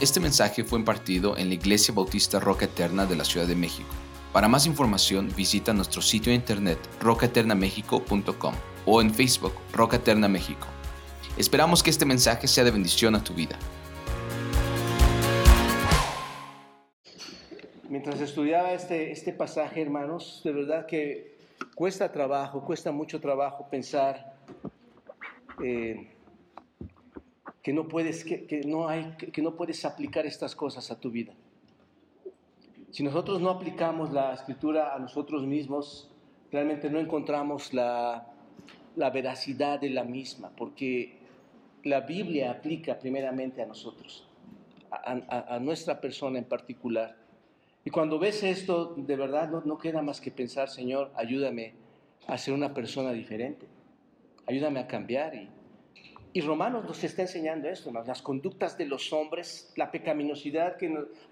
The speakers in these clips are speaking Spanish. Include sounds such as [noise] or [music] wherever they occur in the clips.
Este mensaje fue impartido en la Iglesia Bautista Roca Eterna de la Ciudad de México. Para más información visita nuestro sitio de internet rocaeternamexico.com o en Facebook Roca Eterna México. Esperamos que este mensaje sea de bendición a tu vida. Mientras estudiaba este, este pasaje, hermanos, de verdad que cuesta trabajo, cuesta mucho trabajo pensar eh, que no puedes, que, no hay, que no puedes aplicar estas cosas a tu vida. Si nosotros no aplicamos la escritura a nosotros mismos, realmente no encontramos la, la veracidad de la misma, porque la Biblia aplica primeramente a nosotros, a, nuestra persona en particular. Y cuando ves esto, de verdad no, no queda más que pensar, Señor, ayúdame a ser una persona diferente, ayúdame a cambiar y y Romanos nos está enseñando esto, las conductas de los hombres, la pecaminosidad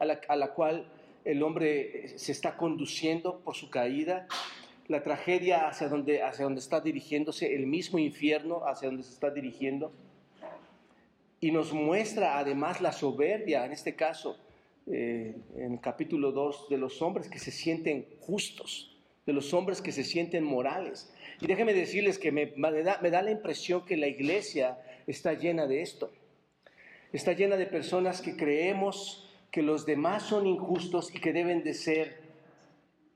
a, la, cual el hombre eh, se está conduciendo por su caída, la tragedia hacia donde, hacia donde está dirigiéndose, el mismo infierno hacia donde se está dirigiendo. Y nos muestra además la soberbia, en este caso, eh, en el capítulo 2, de los hombres que se sienten justos, de los hombres que se sienten morales. Y déjenme decirles que me, da, me da la impresión que la iglesia está llena de esto. Está llena de personas que creemos que los demás son injustos y que deben de ser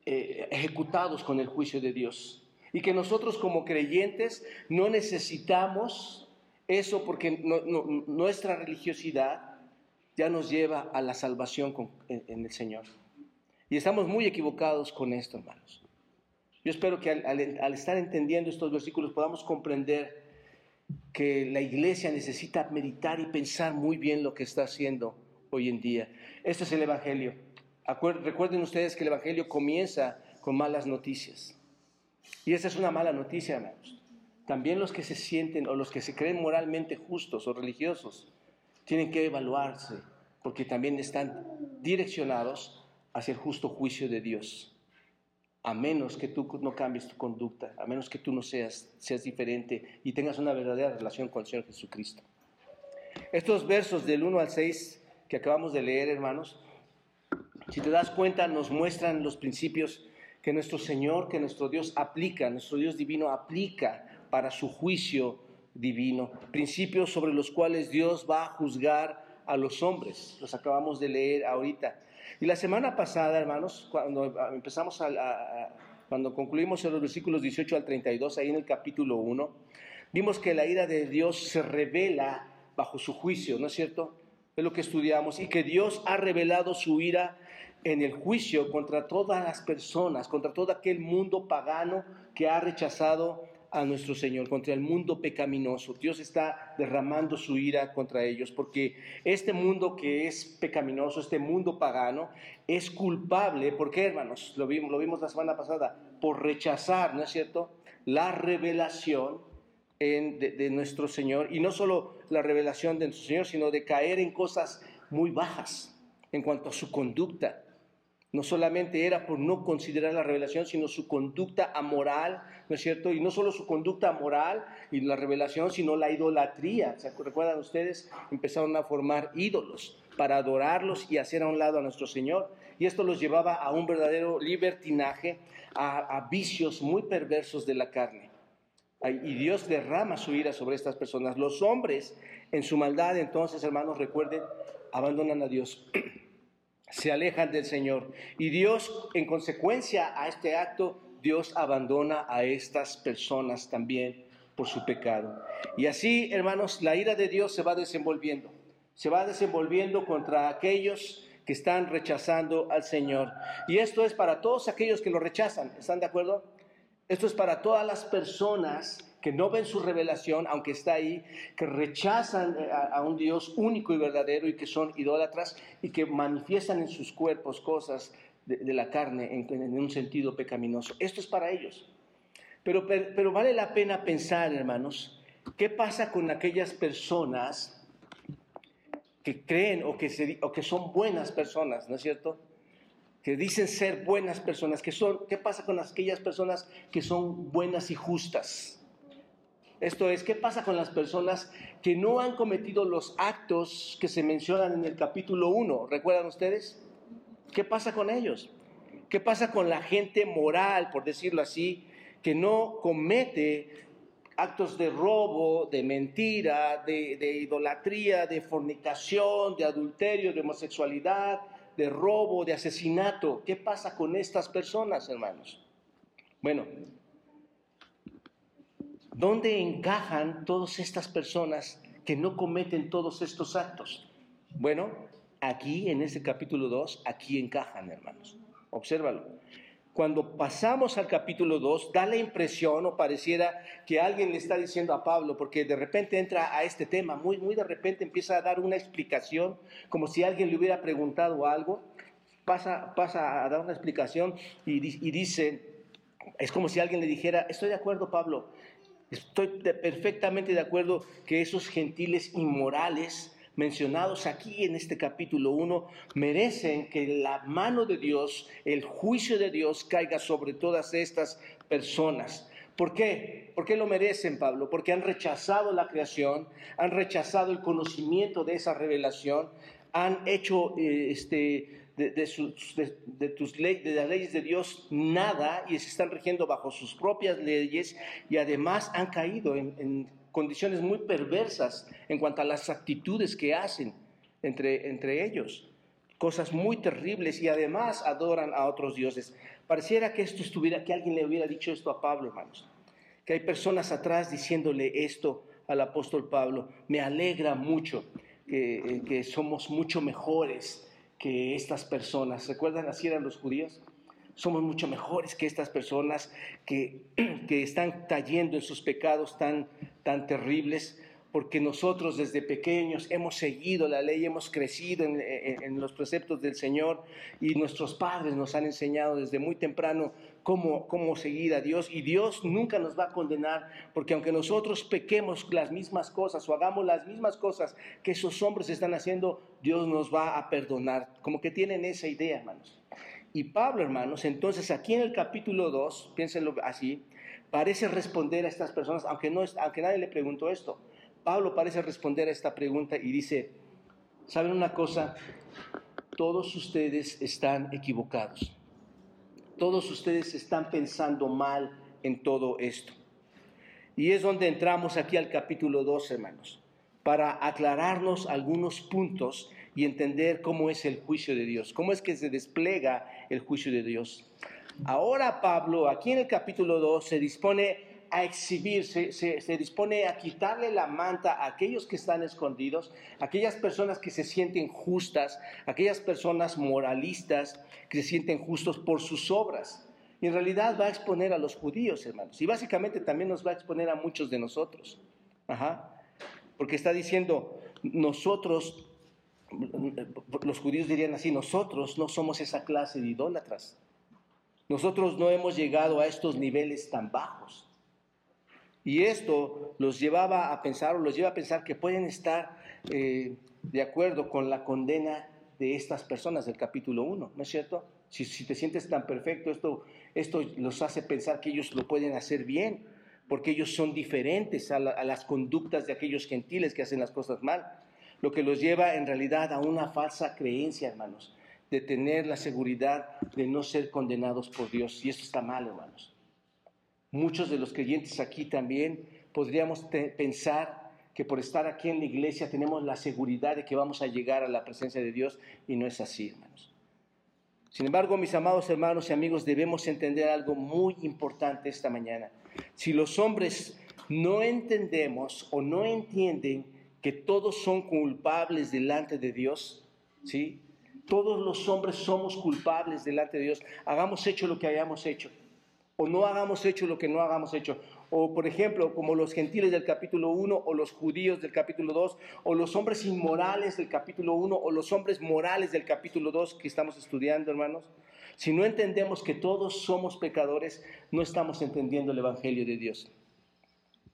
eh, ejecutados con el juicio de Dios. Y que nosotros como creyentes no necesitamos eso porque nuestra religiosidad ya nos lleva a la salvación en, el Señor. Y estamos muy equivocados con esto, hermanos. Yo espero que al estar entendiendo estos versículos podamos comprender que la iglesia necesita meditar y pensar muy bien lo que está haciendo hoy en día. Este es el Evangelio. Recuerden ustedes que el Evangelio comienza con malas noticias. Y esta es una mala noticia, hermanos. También los que se sienten o los que se creen moralmente justos o religiosos tienen que evaluarse porque también están direccionados hacia el justo juicio de Dios a menos que tú no cambies tu conducta, a menos que tú no seas, seas diferente y tengas una verdadera relación con el Señor Jesucristo. Estos versos del 1 al 6 que acabamos de leer, hermanos, si te das cuenta, nos muestran los principios que nuestro Señor, que nuestro Dios aplica, nuestro Dios divino aplica para su juicio divino, principios sobre los cuales Dios va a juzgar a los hombres. Los acabamos de leer ahorita. Y la semana pasada, hermanos, cuando empezamos a, cuando concluimos en los versículos 18 al 32, ahí en el capítulo 1, vimos que la ira de Dios se revela bajo su juicio, ¿no es cierto? Es lo que estudiamos, y que Dios ha revelado su ira en el juicio contra todas las personas, contra todo aquel mundo pagano que ha rechazado a nuestro Señor, contra el mundo pecaminoso. Dios está derramando su ira contra ellos, porque este mundo que es pecaminoso, este mundo pagano, es culpable, ¿por qué hermanos? Lo vimos, lo vimos la semana pasada, por rechazar, ¿no es cierto?, la revelación de nuestro Señor, y no solo la revelación de nuestro Señor, sino de caer en cosas muy bajas en cuanto a su conducta, no solamente era por no considerar la revelación, sino su conducta amoral, ¿no es cierto? Y no solo su conducta moral y la revelación, sino la idolatría. ¿Se recuerdan ustedes? Empezaron a formar ídolos para adorarlos y hacer a un lado a nuestro Señor. Y esto los llevaba a un verdadero libertinaje, a vicios muy perversos de la carne. Y Dios derrama su ira sobre estas personas. Los hombres, en su maldad, entonces, hermanos, recuerden, abandonan a Dios. [clears throat] se alejan del Señor. Y Dios, en consecuencia a este acto, Dios abandona a estas personas también por su pecado. Y así, hermanos, la ira de Dios se va desenvolviendo. Se va desenvolviendo contra aquellos que están rechazando al Señor. Y esto es para todos aquellos que lo rechazan. ¿Están de acuerdo? Esto es para todas las personas que no ven su revelación, aunque está ahí, que rechazan eh, a, un Dios único y verdadero y que son idólatras y que manifiestan en sus cuerpos cosas de, la carne en, un sentido pecaminoso. Esto es para ellos. Pero, pero, vale la pena pensar, hermanos, qué pasa con aquellas personas que creen o que, o que son buenas personas, ¿no es cierto? que dicen ser buenas personas, que son, ¿qué pasa con aquellas personas que son buenas y justas? Esto es, ¿qué pasa con las personas que no han cometido los actos que se mencionan en el capítulo 1? ¿Recuerdan ustedes? ¿Qué pasa con ellos? ¿Qué pasa con la gente moral, por decirlo así, que no comete actos de robo, de mentira, de, de idolatría, de fornicación, de adulterio, de homosexualidad, de robo, de asesinato? ¿Qué pasa con estas personas, hermanos? Bueno, ¿Dónde encajan todas estas personas que no cometen todos estos actos? Bueno, aquí en este capítulo 2, aquí encajan, hermanos. Obsérvalo. Cuando pasamos al capítulo 2, da la impresión o pareciera que alguien le está diciendo a Pablo, porque de repente entra a este tema, muy, muy de repente empieza a dar una explicación, como si alguien le hubiera preguntado algo, pasa, pasa a dar una explicación y, y dice, es como si alguien le dijera, estoy de acuerdo Pablo, Estoy perfectamente de acuerdo que esos gentiles inmorales mencionados aquí en este capítulo 1 merecen que la mano de Dios, el juicio de Dios caiga sobre todas estas personas. ¿Por qué? ¿Por qué lo merecen, Pablo? Porque han rechazado la creación, han rechazado el conocimiento de esa revelación, han hecho eh, este, de, sus, de, tus leyes, de las leyes de Dios nada y se están rigiendo bajo sus propias leyes y además han caído en, condiciones muy perversas en cuanto a las actitudes que hacen entre, entre ellos. Cosas muy terribles y además adoran a otros dioses. Pareciera que esto estuviera, que alguien le hubiera dicho esto a Pablo, hermanos. Que hay personas atrás diciéndole esto al apóstol Pablo. Me alegra mucho que, que somos mucho mejores que estas personas. ¿Recuerdan así eran los judíos? Somos mucho mejores que estas personas que, [clears throat] que están cayendo en sus pecados tan, tan terribles porque nosotros desde pequeños hemos seguido la ley, hemos crecido en, los preceptos del Señor y nuestros padres nos han enseñado desde muy temprano cómo, cómo seguir a Dios y Dios nunca nos va a condenar porque aunque nosotros pequemos las mismas cosas o hagamos las mismas cosas que esos hombres están haciendo, Dios nos va a perdonar. Como que tienen esa idea, hermanos. Y Pablo, hermanos, entonces aquí en el capítulo 2, piénsenlo así, parece responder a estas personas, aunque, no, aunque nadie le preguntó esto Pablo parece responder a esta pregunta y dice, ¿saben una cosa? Todos ustedes están equivocados. Todos ustedes están pensando mal en todo esto. Y es donde entramos aquí al capítulo 2, hermanos, para aclararnos algunos puntos y entender cómo es el juicio de Dios, cómo es que se despliega el juicio de Dios. Ahora Pablo, aquí en el capítulo 2, se dispone a exhibirse, se, dispone a quitarle la manta a aquellos que están escondidos, aquellas personas que se sienten justas, aquellas personas moralistas que se sienten justos por sus obras. Y en realidad va a exponer a los judíos, hermanos. Y básicamente también nos va a exponer a muchos de nosotros. Porque está diciendo, nosotros, los judíos dirían así, nosotros no somos esa clase de idólatras. Nosotros no hemos llegado a estos niveles tan bajos. Y esto los llevaba a pensar, o los lleva a pensar que pueden estar eh, de acuerdo con la condena de estas personas del capítulo 1, ¿no es cierto? Si, te sientes tan perfecto, esto, esto los hace pensar que ellos lo pueden hacer bien, porque ellos son diferentes a, a las conductas de aquellos gentiles que hacen las cosas mal. Lo que los lleva en realidad a una falsa creencia, hermanos, de tener la seguridad de no ser condenados por Dios. Y esto está mal, hermanos. Muchos de los creyentes aquí también podríamos pensar que por estar aquí en la iglesia tenemos la seguridad de que vamos a llegar a la presencia de Dios y no es así, hermanos. Sin embargo, mis amados hermanos y amigos, debemos entender algo muy importante esta mañana. Si los hombres no entendemos o no entienden que todos son culpables delante de Dios, ¿sí? Todos los hombres somos culpables delante de Dios, hagamos hecho lo que hayamos hecho o no hagamos hecho lo que no hagamos hecho. O por ejemplo, como los gentiles del capítulo 1 o los judíos del capítulo 2 o los hombres inmorales del capítulo 1 o los hombres morales del capítulo 2 que estamos estudiando, hermanos. Si no entendemos que todos somos pecadores, no estamos entendiendo el Evangelio de Dios.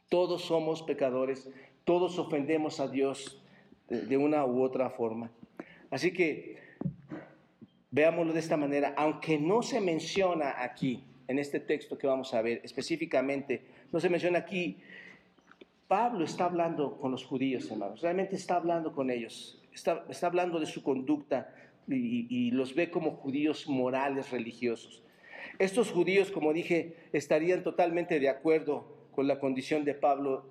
Todos somos pecadores, todos ofendemos a Dios de una u otra forma. Así que veámoslo de esta manera, aunque no se menciona aquí, en este texto que vamos a ver específicamente, no se menciona aquí Pablo está hablando con los judíos, hermanos, realmente está hablando con ellos, está, hablando de su conducta y, los ve como judíos morales, religiosos. Estos judíos, como dije, estarían totalmente de acuerdo con la condición de Pablo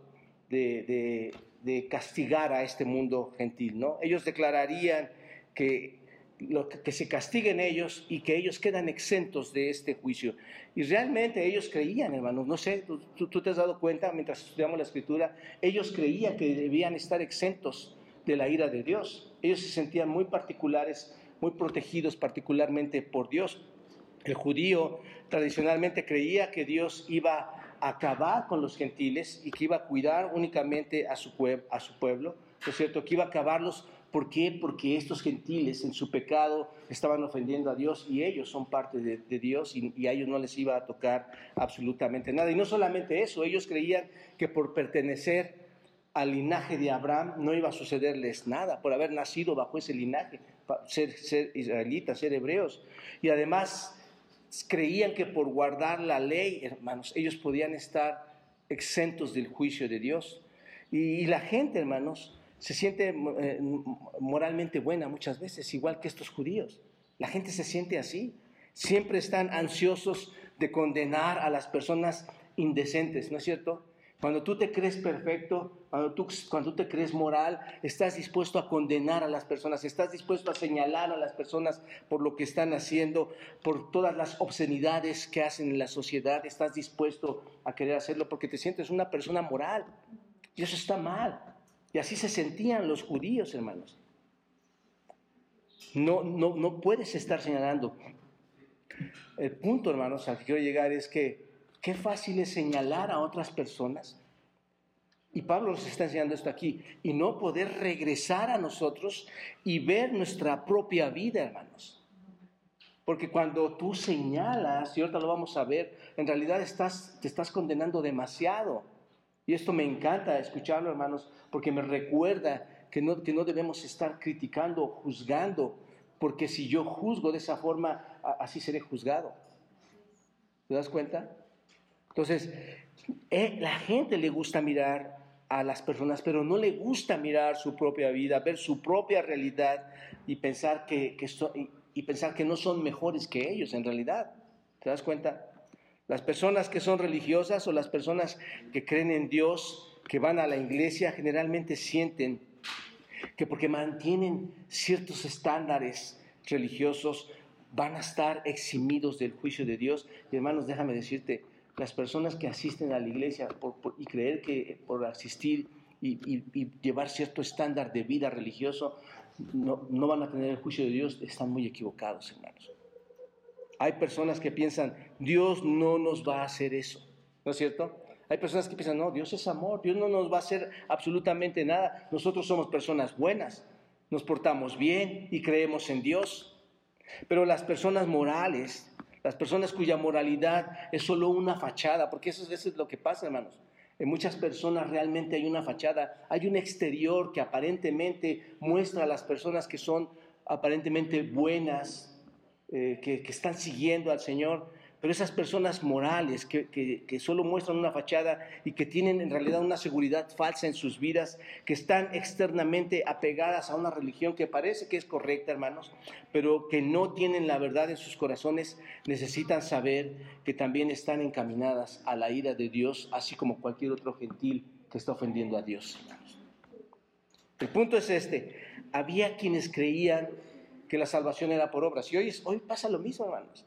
de castigar a este mundo gentil, ¿no? Ellos declararían que lo que, se castiguen ellos y que ellos quedan exentos de este juicio. Y realmente ellos creían, hermanos, no sé, tú, te has dado cuenta mientras estudiamos la escritura, ellos creían que debían estar exentos de la ira de Dios. Ellos se sentían muy particulares, muy protegidos particularmente por Dios. El judío tradicionalmente creía que Dios iba a acabar con los gentiles y que iba a cuidar únicamente a su, a su pueblo, ¿no es cierto? Que iba a acabarlos ¿Por qué? Porque estos gentiles en su pecado estaban ofendiendo a Dios y ellos son parte de, Dios y, y, a ellos no les iba a tocar absolutamente nada. Y no solamente eso, ellos creían que por pertenecer al linaje de Abraham no iba a sucederles nada, por haber nacido bajo ese linaje, ser, ser israelitas, ser hebreos. Y además creían que por guardar la ley, hermanos, ellos podían estar exentos del juicio de Dios. Y, y la gente, hermanos, se siente eh, moralmente buena muchas veces, igual que estos judíos. La gente se siente así. Siempre están ansiosos de condenar a las personas indecentes, ¿no es cierto? Cuando tú te crees perfecto, cuando tú, cuando tú te crees moral, estás dispuesto a condenar a las personas, estás dispuesto a señalar a las personas por lo que están haciendo, por todas las obscenidades que hacen en la sociedad, estás dispuesto a querer hacerlo porque te sientes una persona moral. Y eso está mal. Y así se sentían los judíos, hermanos. No, no, no puedes estar señalando. El punto, hermanos, al que quiero llegar es que qué fácil es señalar a otras personas. Y Pablo nos está enseñando esto aquí. Y no poder regresar a nosotros y ver nuestra propia vida, hermanos. Porque cuando tú señalas, y ahorita lo vamos a ver, en realidad te estás condenando demasiado. Y esto me encanta escucharlo, hermanos, porque me recuerda que no, que no debemos estar criticando, juzgando, porque si yo juzgo de esa forma, así seré juzgado. ¿Te das cuenta? Entonces, eh, la gente le gusta mirar a las personas, pero no le gusta mirar su propia vida, ver su propia realidad y pensar que, que y, y pensar que no son mejores que ellos en realidad. ¿Te das cuenta? Las personas que son religiosas o las personas que creen en Dios, que van a la iglesia, generalmente sienten que porque mantienen ciertos estándares religiosos van a estar eximidos del juicio de Dios. Y hermanos, déjame decirte, las personas que asisten a la iglesia y creer que por asistir y, y, llevar cierto estándar de vida religioso no, no van a tener el juicio de Dios, están muy equivocados, hermanos. Hay personas que piensan, Dios no nos va a hacer eso, ¿no es cierto? Hay personas que piensan, no, Dios es amor, Dios no nos va a hacer absolutamente nada. Nosotros somos personas buenas, nos portamos bien y creemos en Dios. Pero las personas morales, las personas cuya moralidad es solo una fachada, porque eso es veces lo que pasa, hermanos. En muchas personas realmente hay una fachada, hay un exterior que aparentemente muestra a las personas que son aparentemente buenas, eh, que, están siguiendo al Señor, pero esas personas morales que, solo muestran una fachada y que tienen en realidad una seguridad falsa en sus vidas, que están externamente apegadas a una religión que parece que es correcta, hermanos, pero que no tienen la verdad en sus corazones, necesitan saber que también están encaminadas a la ira de Dios, así como cualquier otro gentil que está ofendiendo a Dios. Hermanos. El punto es este, había quienes creían que la salvación era por obras. Y hoy, hoy pasa lo mismo, hermanos.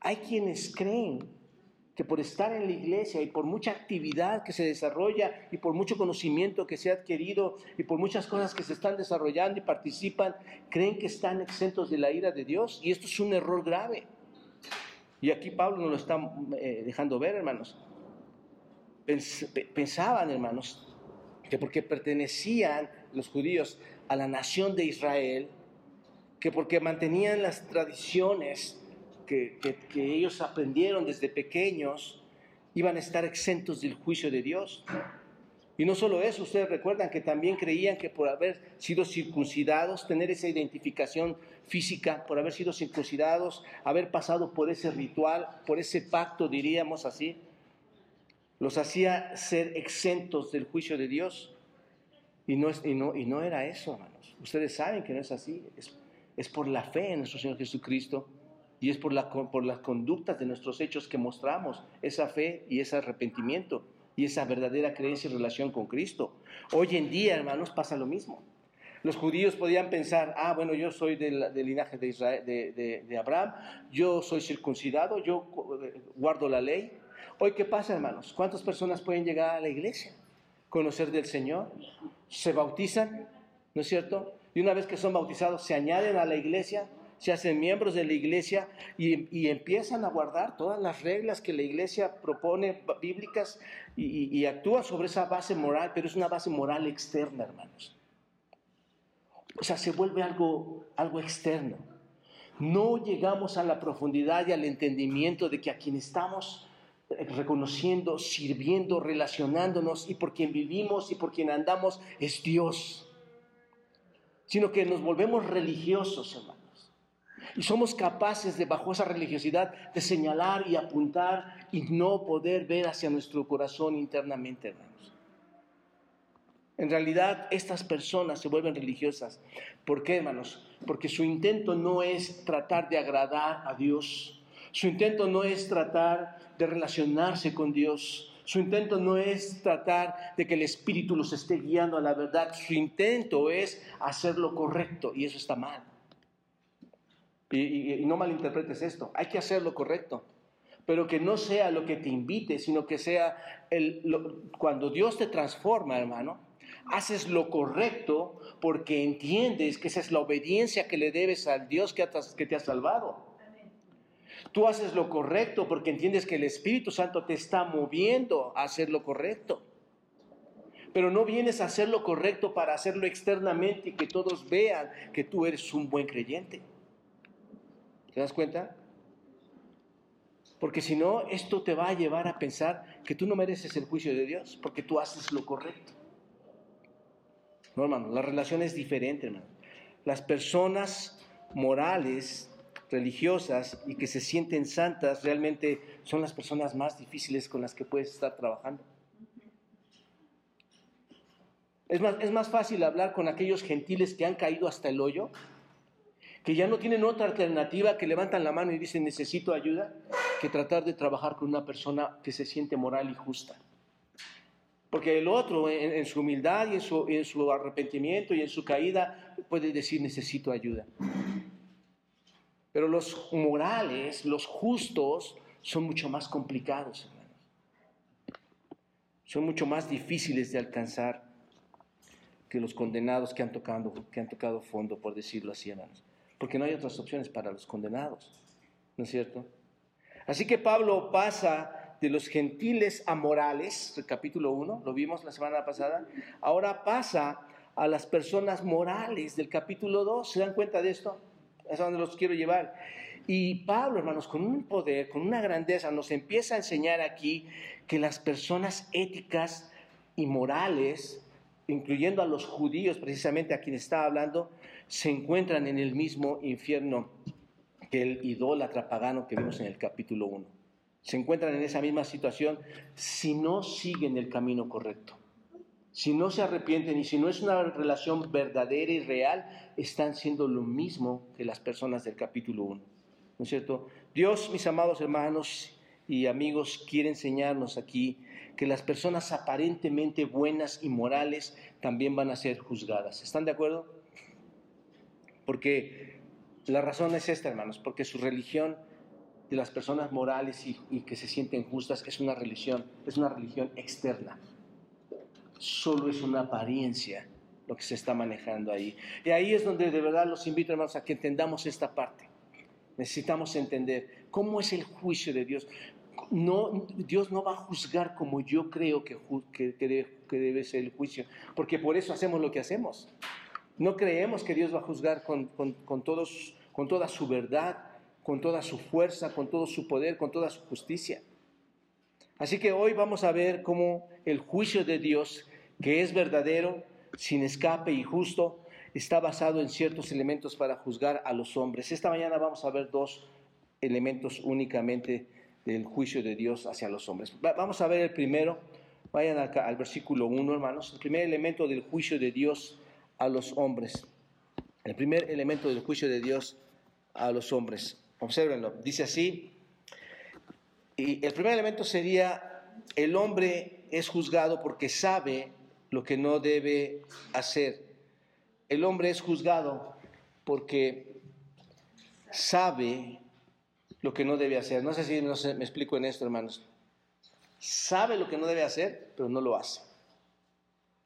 Hay quienes creen que por estar en la iglesia y por mucha actividad que se desarrolla y por mucho conocimiento que se ha adquirido y por muchas cosas que se están desarrollando y participan, creen que están exentos de la ira de Dios. Y esto es un error grave. Y aquí Pablo nos lo está eh, dejando ver, hermanos. Pensaban, hermanos, que porque pertenecían los judíos a la nación de Israel, que porque mantenían las tradiciones que, ellos aprendieron desde pequeños, iban a estar exentos del juicio de Dios. Y no solo eso, ustedes recuerdan que también creían que por haber sido circuncidados, tener esa identificación física, por haber sido circuncidados, haber pasado por ese ritual, por ese pacto, diríamos así, los hacía ser exentos del juicio de Dios. Y no, y no, y no era eso, hermanos. Ustedes saben que no es así. Es, es por la fe en nuestro Señor Jesucristo y es por, la, por las conductas de nuestros hechos que mostramos esa fe y ese arrepentimiento y esa verdadera creencia y relación con Cristo. Hoy en día, hermanos, pasa lo mismo. Los judíos podían pensar, ah, bueno, yo soy del, linaje de, de, Abraham, yo soy circuncidado, yo guardo la ley. Hoy, ¿qué pasa, hermanos? ¿Cuántas personas pueden llegar a la iglesia? Conocer del Señor, se bautizan, ¿no es cierto? Y una vez que son bautizados, se añaden a la iglesia, se hacen miembros de la iglesia y, empiezan a guardar todas las reglas que la iglesia propone bíblicas y, y, actúa sobre esa base moral, pero es una base moral externa, hermanos. O sea, se vuelve algo, algo externo. No llegamos a la profundidad y al entendimiento de que a quien estamos reconociendo, sirviendo, relacionándonos y por quien vivimos y por quien andamos es Dios. Sino que nos volvemos religiosos, hermanos. Y somos capaces de, bajo esa religiosidad, de señalar y apuntar y no poder ver hacia nuestro corazón internamente, hermanos. En realidad, estas personas se vuelven religiosas. ¿Por qué, hermanos? Porque su intento no es tratar de agradar a Dios. Su intento no es tratar de relacionarse con Dios. Su intento no es tratar de que el Espíritu los esté guiando a la verdad. Su intento es hacer lo correcto y eso está mal. Y, no malinterpretes esto, hay que hacer lo correcto, pero que no sea lo que te invite, sino que sea el, cuando Dios te transforma, hermano, haces lo correcto porque entiendes que esa es la obediencia que le debes al Dios que, que te ha salvado. Tú haces lo correcto porque entiendes que el Espíritu Santo te está moviendo a hacer lo correcto. Pero no vienes a hacer lo correcto para hacerlo externamente y que todos vean que tú eres un buen creyente. ¿Te das cuenta? Porque si no, esto te va a llevar a pensar que tú no mereces el juicio de Dios, porque tú haces lo correcto. No, hermano, la relación es diferente, hermano. Las personas morales, religiosas y que se sienten santas realmente son las personas más difíciles con las que puedes estar trabajando. Es más, es más fácil hablar con aquellos gentiles que han caído hasta el hoyo que ya no tienen otra alternativa que levantan la mano y dicen necesito ayuda, que tratar de trabajar con una persona que se siente moral y justa. Porque el otro, en, su humildad y en su, en su, arrepentimiento y en su caída, puede decir necesito ayuda. Pero los morales, los justos, son mucho más complicados, hermanos. Son mucho más difíciles de alcanzar que los condenados que han tocado, que han tocado fondo, por decirlo así, hermanos porque no hay otras opciones para los condenados, ¿no es cierto? Así que Pablo pasa de los gentiles a morales, el capítulo 1, lo vimos la semana pasada, ahora pasa a las personas morales del capítulo 2, ¿se dan cuenta de esto? Es a donde los quiero llevar. Y Pablo, hermanos, con un poder, con una grandeza, nos empieza a enseñar aquí que las personas éticas y morales, incluyendo a los judíos, precisamente a quien está hablando, se encuentran en el mismo infierno que el idólatra pagano que vimos en el capítulo 1. Se encuentran en esa misma situación si no siguen el camino correcto. Si no se arrepienten y si no es una relación verdadera y real, están siendo lo mismo que las personas del capítulo 1. ¿No es cierto? Dios, mis amados hermanos y amigos, quiere enseñarnos aquí que las personas aparentemente buenas y morales también van a ser juzgadas. ¿Están de acuerdo? Porque la razón es esta, hermanos, porque su religión de las personas morales y, que se sienten justas es una religión, es una religión externa. Solo es una apariencia lo que se está manejando ahí. Y ahí es donde de verdad los invito, hermanos, a que entendamos esta parte. Necesitamos entender cómo es el juicio de Dios. No, Dios no va a juzgar como yo creo que, que, que debe ser el juicio, porque por eso hacemos lo que hacemos. No creemos que Dios va a juzgar con, todos, con toda su verdad, con toda su fuerza, con todo su poder, con toda su justicia. Así que hoy vamos a ver cómo el juicio de Dios, que es verdadero, sin escape y justo, está basado en ciertos elementos para juzgar a los hombres. Esta mañana vamos a ver dos elementos únicamente del juicio de Dios hacia los hombres. vamos a ver el primero, vayan acá al versículo 1, hermanos, el primer elemento del juicio de Dios a los hombres. El primer elemento del juicio de Dios a los hombres. Obsérvenlo, dice así, y el primer elemento sería, el hombre es juzgado porque sabe lo que no debe hacer. El hombre es juzgado porque sabe lo que no debe hacer. No sé si me explico en esto, hermanos. Sabe lo que no debe hacer, pero no lo hace.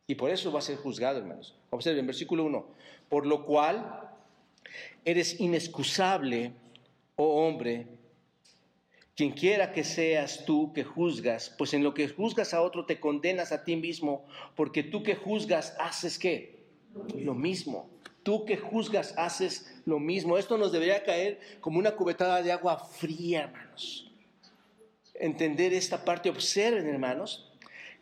Y por eso va a ser juzgado, hermanos. Observen, versículo 1. Por lo cual eres inexcusable, oh hombre, quien quiera que seas tú que juzgas, pues en lo que juzgas a otro te condenas a ti mismo, porque tú que juzgas haces qué? Lo mismo. Tú que juzgas haces lo mismo. Esto nos debería caer como una cubetada de agua fría, hermanos. Entender esta parte, observen, hermanos,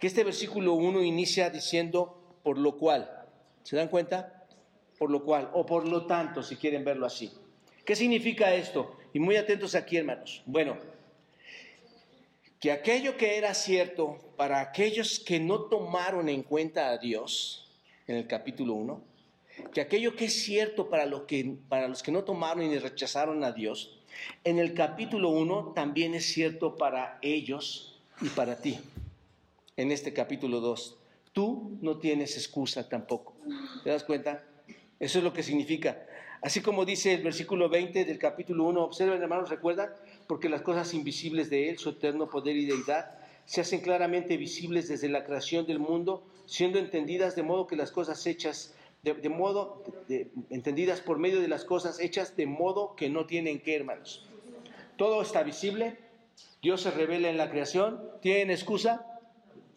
que este versículo 1 inicia diciendo por lo cual. ¿Se dan cuenta? Por lo cual, o por lo tanto, si quieren verlo así. ¿Qué significa esto? Y muy atentos aquí, hermanos. Bueno, que aquello que era cierto para aquellos que no tomaron en cuenta a Dios, en el capítulo 1, que aquello que es cierto para, que, para los que no tomaron y rechazaron a Dios, en el capítulo 1 también es cierto para ellos y para ti. En este capítulo 2, tú no tienes excusa tampoco. ¿Te das cuenta? Eso es lo que significa. Así como dice el versículo 20 del capítulo 1, observen hermanos, recuerdan, porque las cosas invisibles de Él, su eterno poder y deidad, se hacen claramente visibles desde la creación del mundo, siendo entendidas de modo que las cosas hechas de, modo, entendidas por medio de las cosas hechas de modo que no tienen que, hermanos. Todo está visible, Dios se revela en la creación, ¿tienen excusa?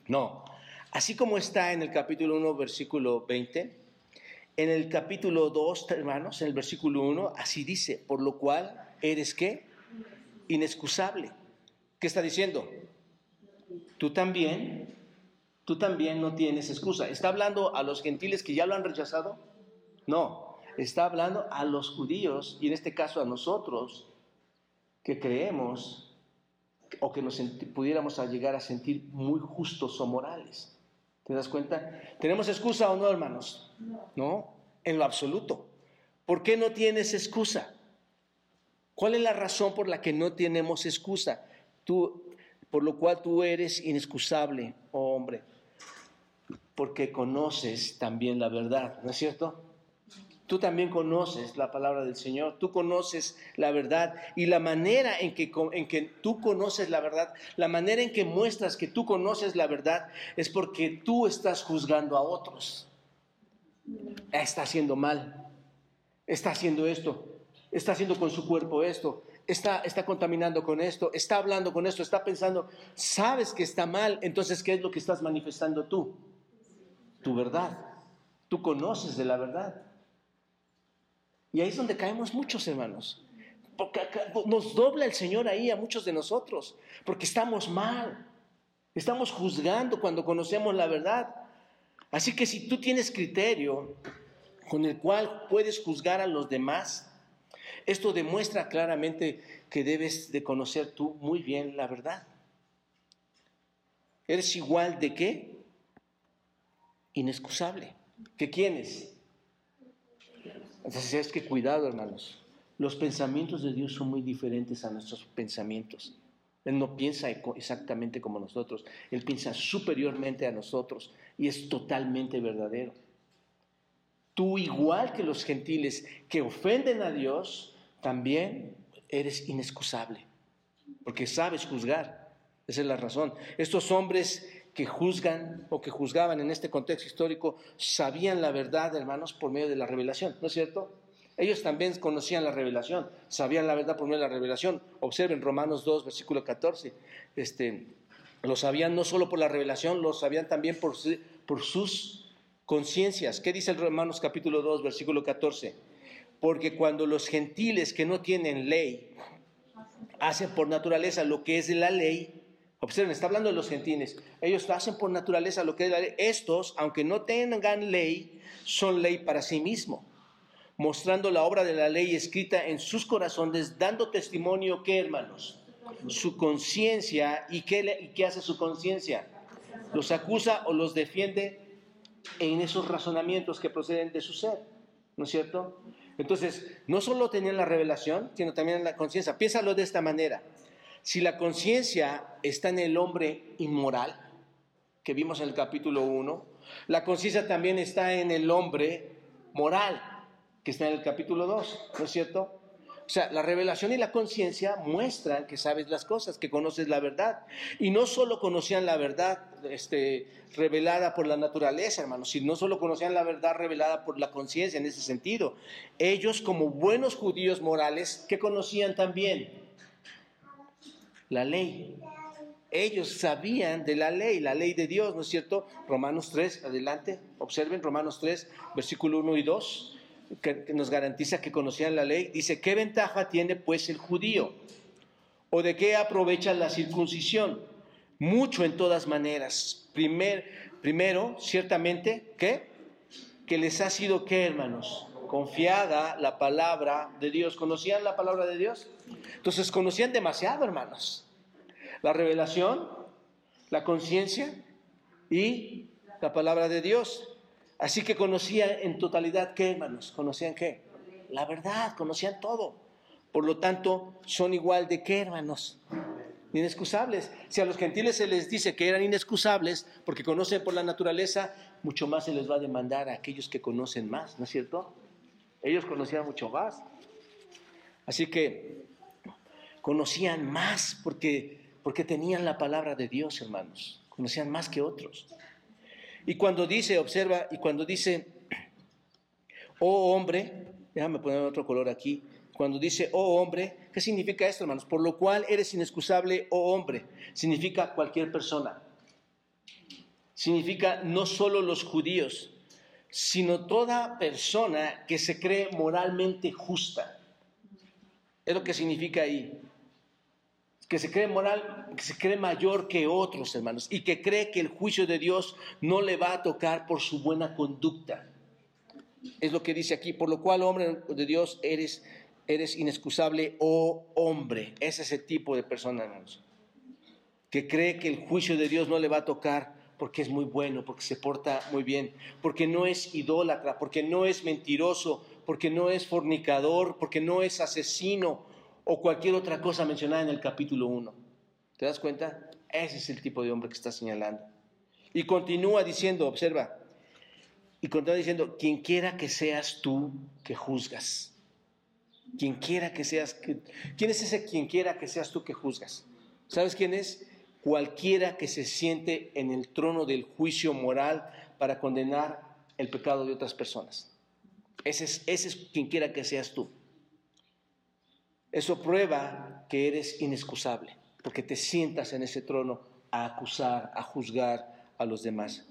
No. Así como está en el capítulo 1, versículo 20, en el capítulo 2, hermanos, en el versículo 1, así dice, por lo cual eres qué? Inexcusable. ¿Qué está diciendo? Tú también tú también no tienes excusa. ¿Está hablando a los gentiles que ya lo han rechazado? No, está hablando a los judíos y en este caso a nosotros que creemos o que nos pudiéramos llegar a sentir muy justos o morales. ¿Te das cuenta? ¿Tenemos excusa o no, hermanos? No, en lo absoluto. ¿Por qué no tienes excusa? ¿Cuál es la razón por la que no tenemos excusa? Tú, por lo cual tú eres inexcusable, oh hombre porque conoces también la verdad, ¿no es cierto? Tú también conoces la palabra del Señor, tú conoces la verdad y la manera en que, en que tú conoces la verdad, la manera en que muestras que tú conoces la verdad es porque tú estás juzgando a otros. Está haciendo mal, está haciendo esto, está haciendo con su cuerpo esto, está, está contaminando con esto, está hablando con esto, está pensando, sabes que está mal, entonces ¿qué es lo que estás manifestando tú? tu verdad. Tú conoces de la verdad. Y ahí es donde caemos muchos hermanos. Porque nos dobla el Señor ahí a muchos de nosotros. Porque estamos mal. Estamos juzgando cuando conocemos la verdad. Así que si tú tienes criterio con el cual puedes juzgar a los demás, esto demuestra claramente que debes de conocer tú muy bien la verdad. ¿Eres igual de qué? inexcusable. ¿Que quiénes? Entonces es que cuidado, hermanos. Los pensamientos de Dios son muy diferentes a nuestros pensamientos. Él no piensa exactamente como nosotros, Él piensa superiormente a nosotros y es totalmente verdadero. Tú, igual que los gentiles que ofenden a Dios, también eres inexcusable, porque sabes juzgar. Esa es la razón. Estos hombres que juzgan o que juzgaban en este contexto histórico sabían la verdad, hermanos, por medio de la revelación, ¿no es cierto? Ellos también conocían la revelación, sabían la verdad por medio de la revelación. Observen Romanos 2, versículo 14. Este, lo sabían no solo por la revelación, lo sabían también por, por sus conciencias. ¿Qué dice el Romanos capítulo 2, versículo 14? Porque cuando los gentiles que no tienen ley hacen por naturaleza lo que es de la ley, Observen, está hablando de los gentiles. Ellos hacen por naturaleza lo que es la ley. Estos, aunque no tengan ley, son ley para sí mismos, mostrando la obra de la ley escrita en sus corazones, dando testimonio que, hermanos, Su conciencia. ¿Y qué, ¿Y qué hace su conciencia? Los acusa o los defiende en esos razonamientos que proceden de su ser. ¿No es cierto? Entonces, no solo tenían la revelación, sino también la conciencia. Piénsalo de esta manera. Si la conciencia está en el hombre inmoral, que vimos en el capítulo 1, la conciencia también está en el hombre moral, que está en el capítulo 2, ¿no es cierto? O sea, la revelación y la conciencia muestran que sabes las cosas, que conoces la verdad. Y no solo conocían la verdad este, revelada por la naturaleza, hermanos, sino no solo conocían la verdad revelada por la conciencia en ese sentido. Ellos, como buenos judíos morales, ¿qué conocían también? La ley. Ellos sabían de la ley, la ley de Dios, ¿no es cierto? Romanos 3, adelante, observen Romanos 3, versículo 1 y 2 que nos garantiza que conocían la ley, dice, ¿qué ventaja tiene pues el judío? ¿O de qué aprovecha la circuncisión? Mucho en todas maneras. primero, ciertamente, ¿qué? Que les ha sido, ¿qué, hermanos? Confiada la palabra de Dios. ¿Conocían la palabra de Dios? Entonces, conocían demasiado, hermanos. La revelación, la conciencia y la palabra de Dios. Así que conocían en totalidad qué, hermanos, conocían qué? La verdad, conocían todo. Por lo tanto, son igual de qué, hermanos? Inexcusables. Si a los gentiles se les dice que eran inexcusables porque conocen por la naturaleza, mucho más se les va a demandar a aquellos que conocen más, ¿no es cierto? Ellos conocían mucho más. Así que conocían más porque, porque tenían la palabra de Dios, hermanos. Conocían más que otros. Y cuando dice, observa, y cuando dice, oh hombre, déjame poner otro color aquí, cuando dice, oh hombre, ¿qué significa esto, hermanos? Por lo cual eres inexcusable, oh hombre, significa cualquier persona. Significa no solo los judíos, sino toda persona que se cree moralmente justa. Es lo que significa ahí que se cree moral, que se cree mayor que otros, hermanos, y que cree que el juicio de Dios no le va a tocar por su buena conducta. Es lo que dice aquí, por lo cual, hombre de Dios, eres, eres inexcusable, oh hombre. Es ese tipo de persona, hermanos, que cree que el juicio de Dios no le va a tocar porque es muy bueno, porque se porta muy bien, porque no es idólatra, porque no es mentiroso, porque no es fornicador, porque no es asesino, o cualquier otra cosa mencionada en el capítulo 1. ¿Te das cuenta? Ese es el tipo de hombre que está señalando. Y continúa diciendo, observa, y continúa diciendo, quien quiera que seas tú que juzgas. Quien quiera que seas, ¿quién es ese quien quiera que seas tú que juzgas? ¿Sabes quién es? Cualquiera que se siente en el trono del juicio moral para condenar el pecado de otras personas. Ese es, ese es quien quiera que seas tú. Eso prueba que eres inexcusable, porque te sientas en ese trono a acusar, a juzgar a los demás.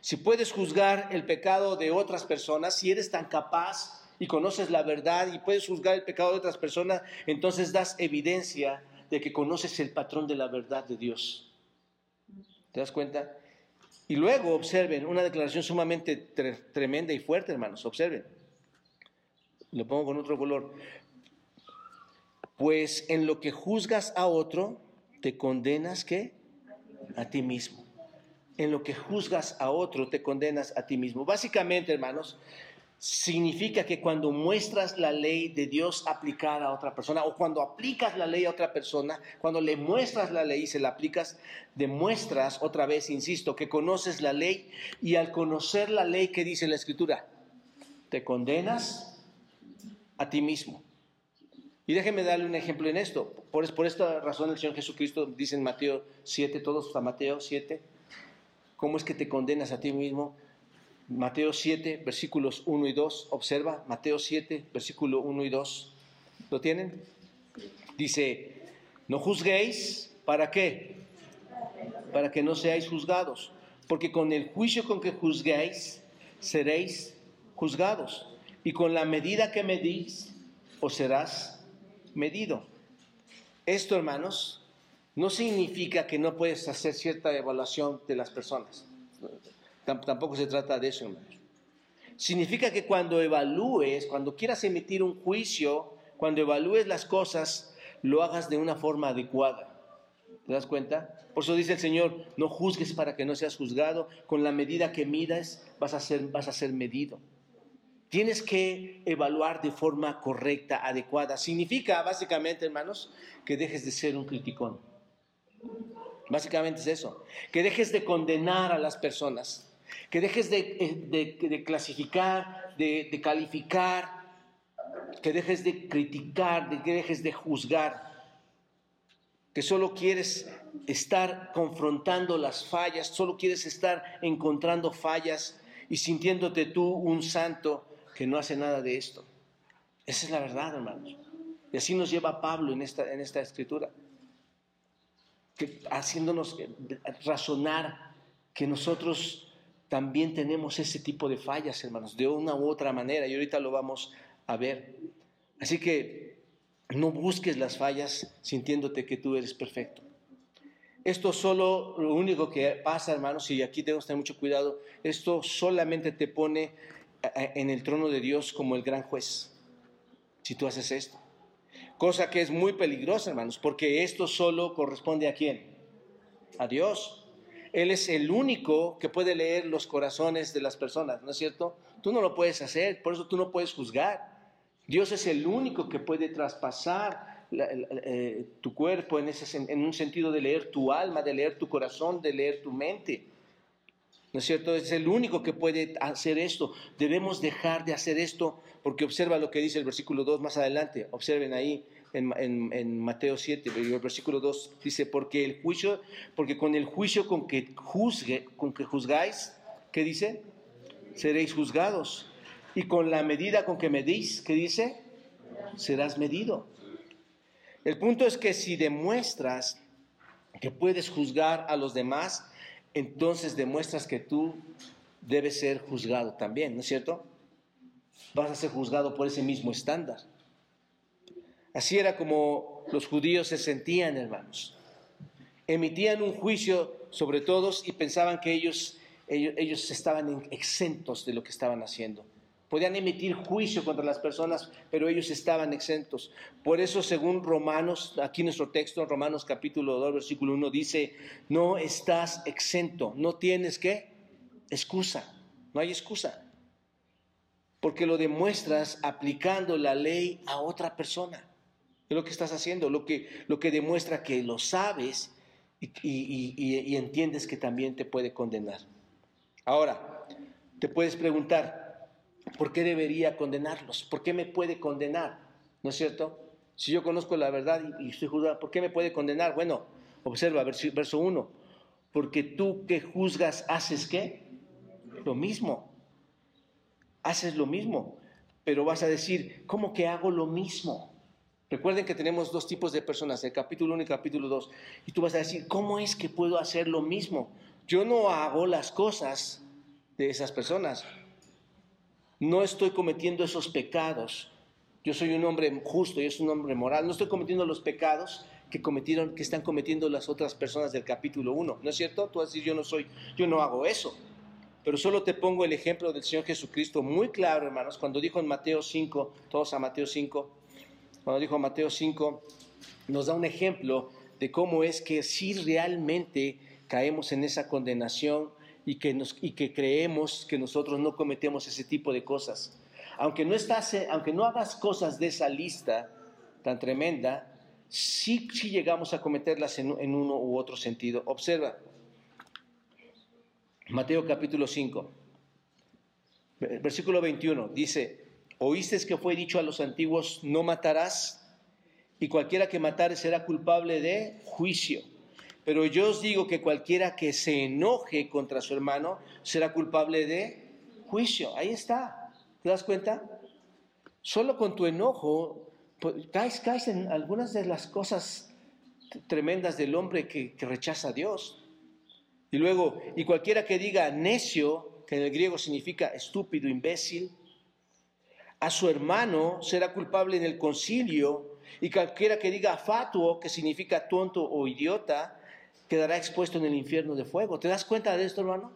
Si puedes juzgar el pecado de otras personas, si eres tan capaz y conoces la verdad y puedes juzgar el pecado de otras personas, entonces das evidencia de que conoces el patrón de la verdad de Dios. ¿Te das cuenta? Y luego observen una declaración sumamente tremenda y fuerte, hermanos. Observen. Lo pongo con otro color. Pues en lo que juzgas a otro, te condenas ¿qué? A ti mismo. En lo que juzgas a otro, te condenas a ti mismo. Básicamente, hermanos, significa que cuando muestras la ley de Dios aplicada a otra persona o cuando aplicas la ley a otra persona, cuando le muestras la ley y se la aplicas, demuestras otra vez, insisto, que conoces la ley y al conocer la ley que dice la escritura, te condenas a ti mismo. Y déjeme darle un ejemplo en esto. Por, por esta razón el Señor Jesucristo dice en Mateo 7, todos a Mateo 7, ¿cómo es que te condenas a ti mismo? Mateo 7, versículos 1 y 2. Observa, Mateo 7, versículo 1 y 2. ¿Lo tienen? Dice, no juzguéis, ¿para qué? Para que no seáis juzgados. Porque con el juicio con que juzguéis, seréis juzgados. Y con la medida que medís, os serás medido. Esto, hermanos, no significa que no puedes hacer cierta evaluación de las personas. Tampoco se trata de eso, hermanos. Significa que cuando evalúes, cuando quieras emitir un juicio, cuando evalúes las cosas, lo hagas de una forma adecuada. ¿Te das cuenta? Por eso dice el Señor, no juzgues para que no seas juzgado, con la medida que midas vas a ser, vas a ser medido. Tienes que evaluar de forma correcta, adecuada. Significa, básicamente, hermanos, que dejes de ser un criticón. Básicamente es eso. Que dejes de condenar a las personas. Que dejes de, eh, clasificar, de, de, calificar. Que dejes de criticar, de que dejes de juzgar. Que solo quieres estar confrontando las fallas, solo quieres estar encontrando fallas y sintiéndote tú un santo que no hace nada de esto. Esa es la verdad, hermanos. Y así nos lleva Pablo en esta, en esta escritura, que, haciéndonos razonar que nosotros también tenemos ese tipo de fallas, hermanos, de una u otra manera, y ahorita lo vamos a ver. Así que no busques las fallas sintiéndote que tú eres perfecto. Esto solo, lo único que pasa, hermanos, y aquí tenemos que tener mucho cuidado, esto solamente te pone en el trono de Dios como el gran juez, si tú haces esto. Cosa que es muy peligrosa, hermanos, porque esto solo corresponde a quién? A Dios. Él es el único que puede leer los corazones de las personas, ¿no es cierto? Tú no lo puedes hacer, por eso tú no puedes juzgar. Dios es el único que puede traspasar eh, tu cuerpo en, ese, en un sentido de leer tu alma, de leer tu corazón, de leer tu mente. ¿No es cierto? Es el único que puede hacer esto. Debemos dejar de hacer esto porque observa lo que dice el versículo 2 más adelante. Observen ahí en, Mateo 7, el versículo 2 dice, porque el juicio, porque con el juicio con que juzgue, con que juzgáis, ¿qué dice? Seréis juzgados. Y con la medida con que medís, ¿qué dice? Serás medido. El punto es que si demuestras que puedes juzgar a los demás, entonces demuestras que tú debes ser juzgado también, ¿no es cierto? Vas a ser juzgado por ese mismo estándar. Así era como los judíos se sentían, hermanos. Emitían un juicio sobre todos y pensaban que ellos, ellos, ellos estaban exentos de lo que estaban haciendo. Podían emitir juicio contra las personas, pero ellos estaban exentos. Por eso, según Romanos, aquí nuestro texto, Romanos capítulo 2, versículo 1, dice, no estás exento, no tienes qué? Excusa, no hay excusa. Porque lo demuestras aplicando la ley a otra persona. Es lo que estás haciendo, lo que, lo que demuestra que lo sabes y, y entiendes que también te puede condenar. Ahora, te puedes preguntar, ¿por qué debería condenarlos? ¿Por qué me puede condenar? ¿No es cierto? Si yo conozco la verdad y, estoy juzgado, ¿por qué me puede condenar? Bueno, observa verso 1. Porque tú que juzgas haces qué? Lo mismo. Haces lo mismo. Pero vas a decir, ¿cómo que hago lo mismo? Recuerden que tenemos dos tipos de personas, el capítulo 1 y el capítulo 2. Y tú vas a decir, ¿cómo es que puedo hacer lo mismo? Yo no hago las cosas de esas personas no estoy cometiendo esos pecados. Yo soy un hombre justo, yo soy un hombre moral. No estoy cometiendo los pecados que cometieron, que están cometiendo las otras personas del capítulo 1. ¿No es cierto? Tú vas a decir, yo no soy, yo no hago eso. Pero solo te pongo el ejemplo del Señor Jesucristo muy claro, hermanos, cuando dijo en Mateo 5, todos a Mateo 5, cuando dijo Mateo 5, nos da un ejemplo de cómo es que si realmente caemos en esa condenación y que, nos, y que creemos que nosotros no cometemos ese tipo de cosas. Aunque no, estás, aunque no hagas cosas de esa lista tan tremenda, sí, llegamos a cometerlas en, en uno u otro sentido. Observa, Mateo capítulo 5, versículo 21, dice, oíste que fue dicho a los antiguos, no matarás, y cualquiera que matare será culpable de juicio. Pero yo os digo que cualquiera que se enoje contra su hermano será culpable de juicio. Ahí está. ¿Te das cuenta? Solo con tu enojo pues, caes, caes en algunas de las cosas tremendas del hombre que, que rechaza a Dios. Y luego, y cualquiera que diga necio, que en el griego significa estúpido, imbécil, a su hermano será culpable en el concilio, y cualquiera que diga fatuo, que significa tonto o idiota, quedará expuesto en el infierno de fuego. ¿Te das cuenta de esto, hermano?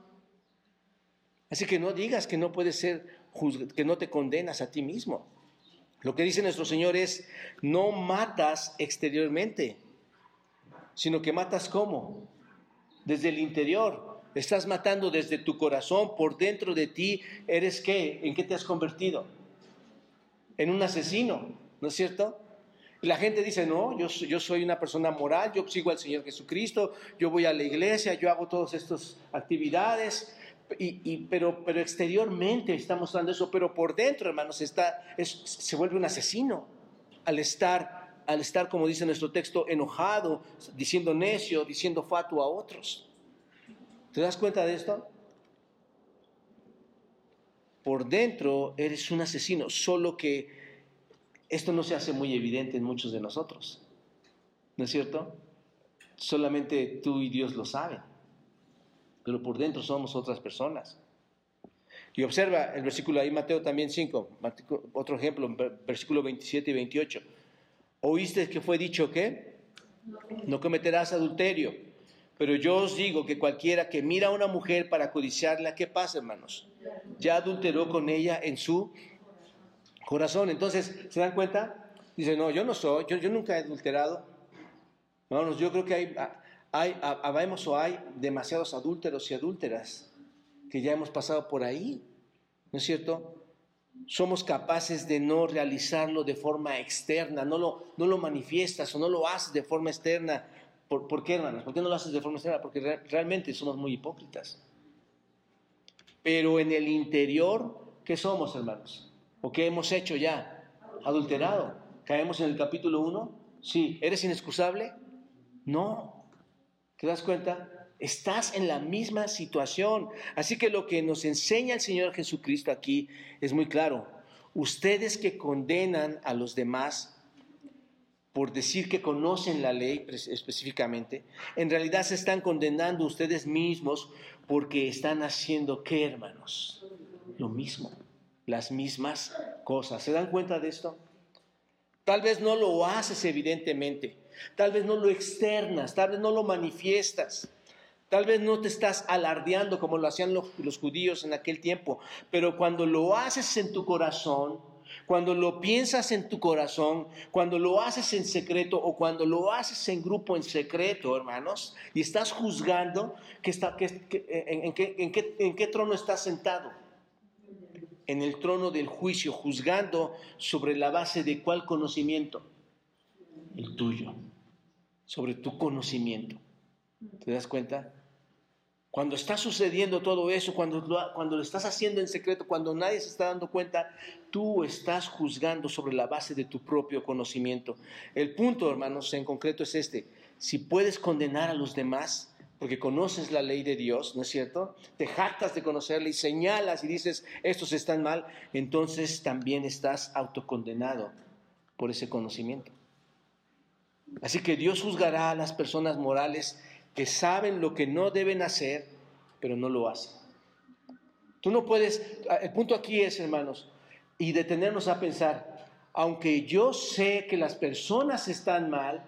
Así que no digas que no puedes ser que no te condenas a ti mismo. Lo que dice nuestro Señor es, no matas exteriormente, sino que matas cómo? Desde el interior. Estás matando desde tu corazón, por dentro de ti. ¿Eres qué? ¿En qué te has convertido? En un asesino, ¿no es cierto? Y la gente dice, no, yo, yo soy una persona moral, yo sigo al Señor Jesucristo, yo voy a la iglesia, yo hago todas estas actividades, y, pero, pero exteriormente está mostrando eso, pero por dentro, hermanos, está, se vuelve un asesino al estar, al estar, como dice nuestro texto, enojado, diciendo necio, diciendo fatuo a otros. ¿Te das cuenta de esto? Por dentro eres un asesino, solo que esto no se hace muy evidente en muchos de nosotros. ¿No es cierto? Solamente tú y Dios lo saben pero por dentro somos otras personas. Y observa el versículo ahí, Mateo también 5, otro ejemplo, versículo 27 y 28. ¿Oíste que fue dicho que no cometerás adulterio? Pero yo os digo que cualquiera que mira a una mujer para codiciarla, ¿qué pasa, hermanos? Ya adulteró con ella en su corazón. Entonces, ¿se dan cuenta? Dice, no, yo no soy, yo, nunca he adulterado. Hermanos, yo creo que hay, hay, habemos o hay demasiados adúlteros y adúlteras que ya hemos pasado por ahí, ¿no es cierto? Somos capaces de no realizarlo de forma externa, no lo, no lo manifiestas o no lo haces de forma externa. ¿Por, qué, hermanos? ¿Por qué no lo haces de forma externa? Porque realmente somos muy hipócritas. Pero en el interior, ¿qué somos, hermanos? ¿O qué hemos hecho ya? Adulterado. ¿Caemos en el capítulo 1? Sí. ¿Eres inexcusable? No. ¿Te das cuenta? Estás en la misma situación. Así que lo que nos enseña el Señor Jesucristo aquí es muy claro. Ustedes que condenan a los demás por decir que conocen la ley específicamente, en realidad se están condenando ustedes mismos porque están haciendo qué, hermanos? Lo mismo, las mismas cosas. ¿Se dan cuenta de esto? Tal vez no lo haces evidentemente, Tal vez no lo externas, tal vez no lo manifiestas. Tal vez no te estás alardeando como lo hacían los, judíos en aquel tiempo, pero cuando lo haces en tu corazón, cuando lo piensas en tu corazón, cuando lo haces en secreto o cuando lo haces en grupo en secreto, hermanos, y estás juzgando, en, en qué trono estás sentado? En el trono del juicio, juzgando sobre la base de cuál conocimiento? El tuyo sobre tu conocimiento. ¿Te das cuenta? Cuando está sucediendo todo eso, cuando lo, cuando lo estás haciendo en secreto, cuando nadie se está dando cuenta, tú estás juzgando sobre la base de tu propio conocimiento. El punto, hermanos, en concreto es este. Si puedes condenar a los demás, porque conoces la ley de Dios, ¿no es cierto? Te jactas de conocerla y señalas y dices, estos están mal, entonces también estás autocondenado por ese conocimiento. Así que Dios juzgará a las personas morales que saben lo que no deben hacer, pero no lo hacen. Tú no puedes, el punto aquí es, hermanos, y detenernos a pensar, aunque yo sé que las personas están mal,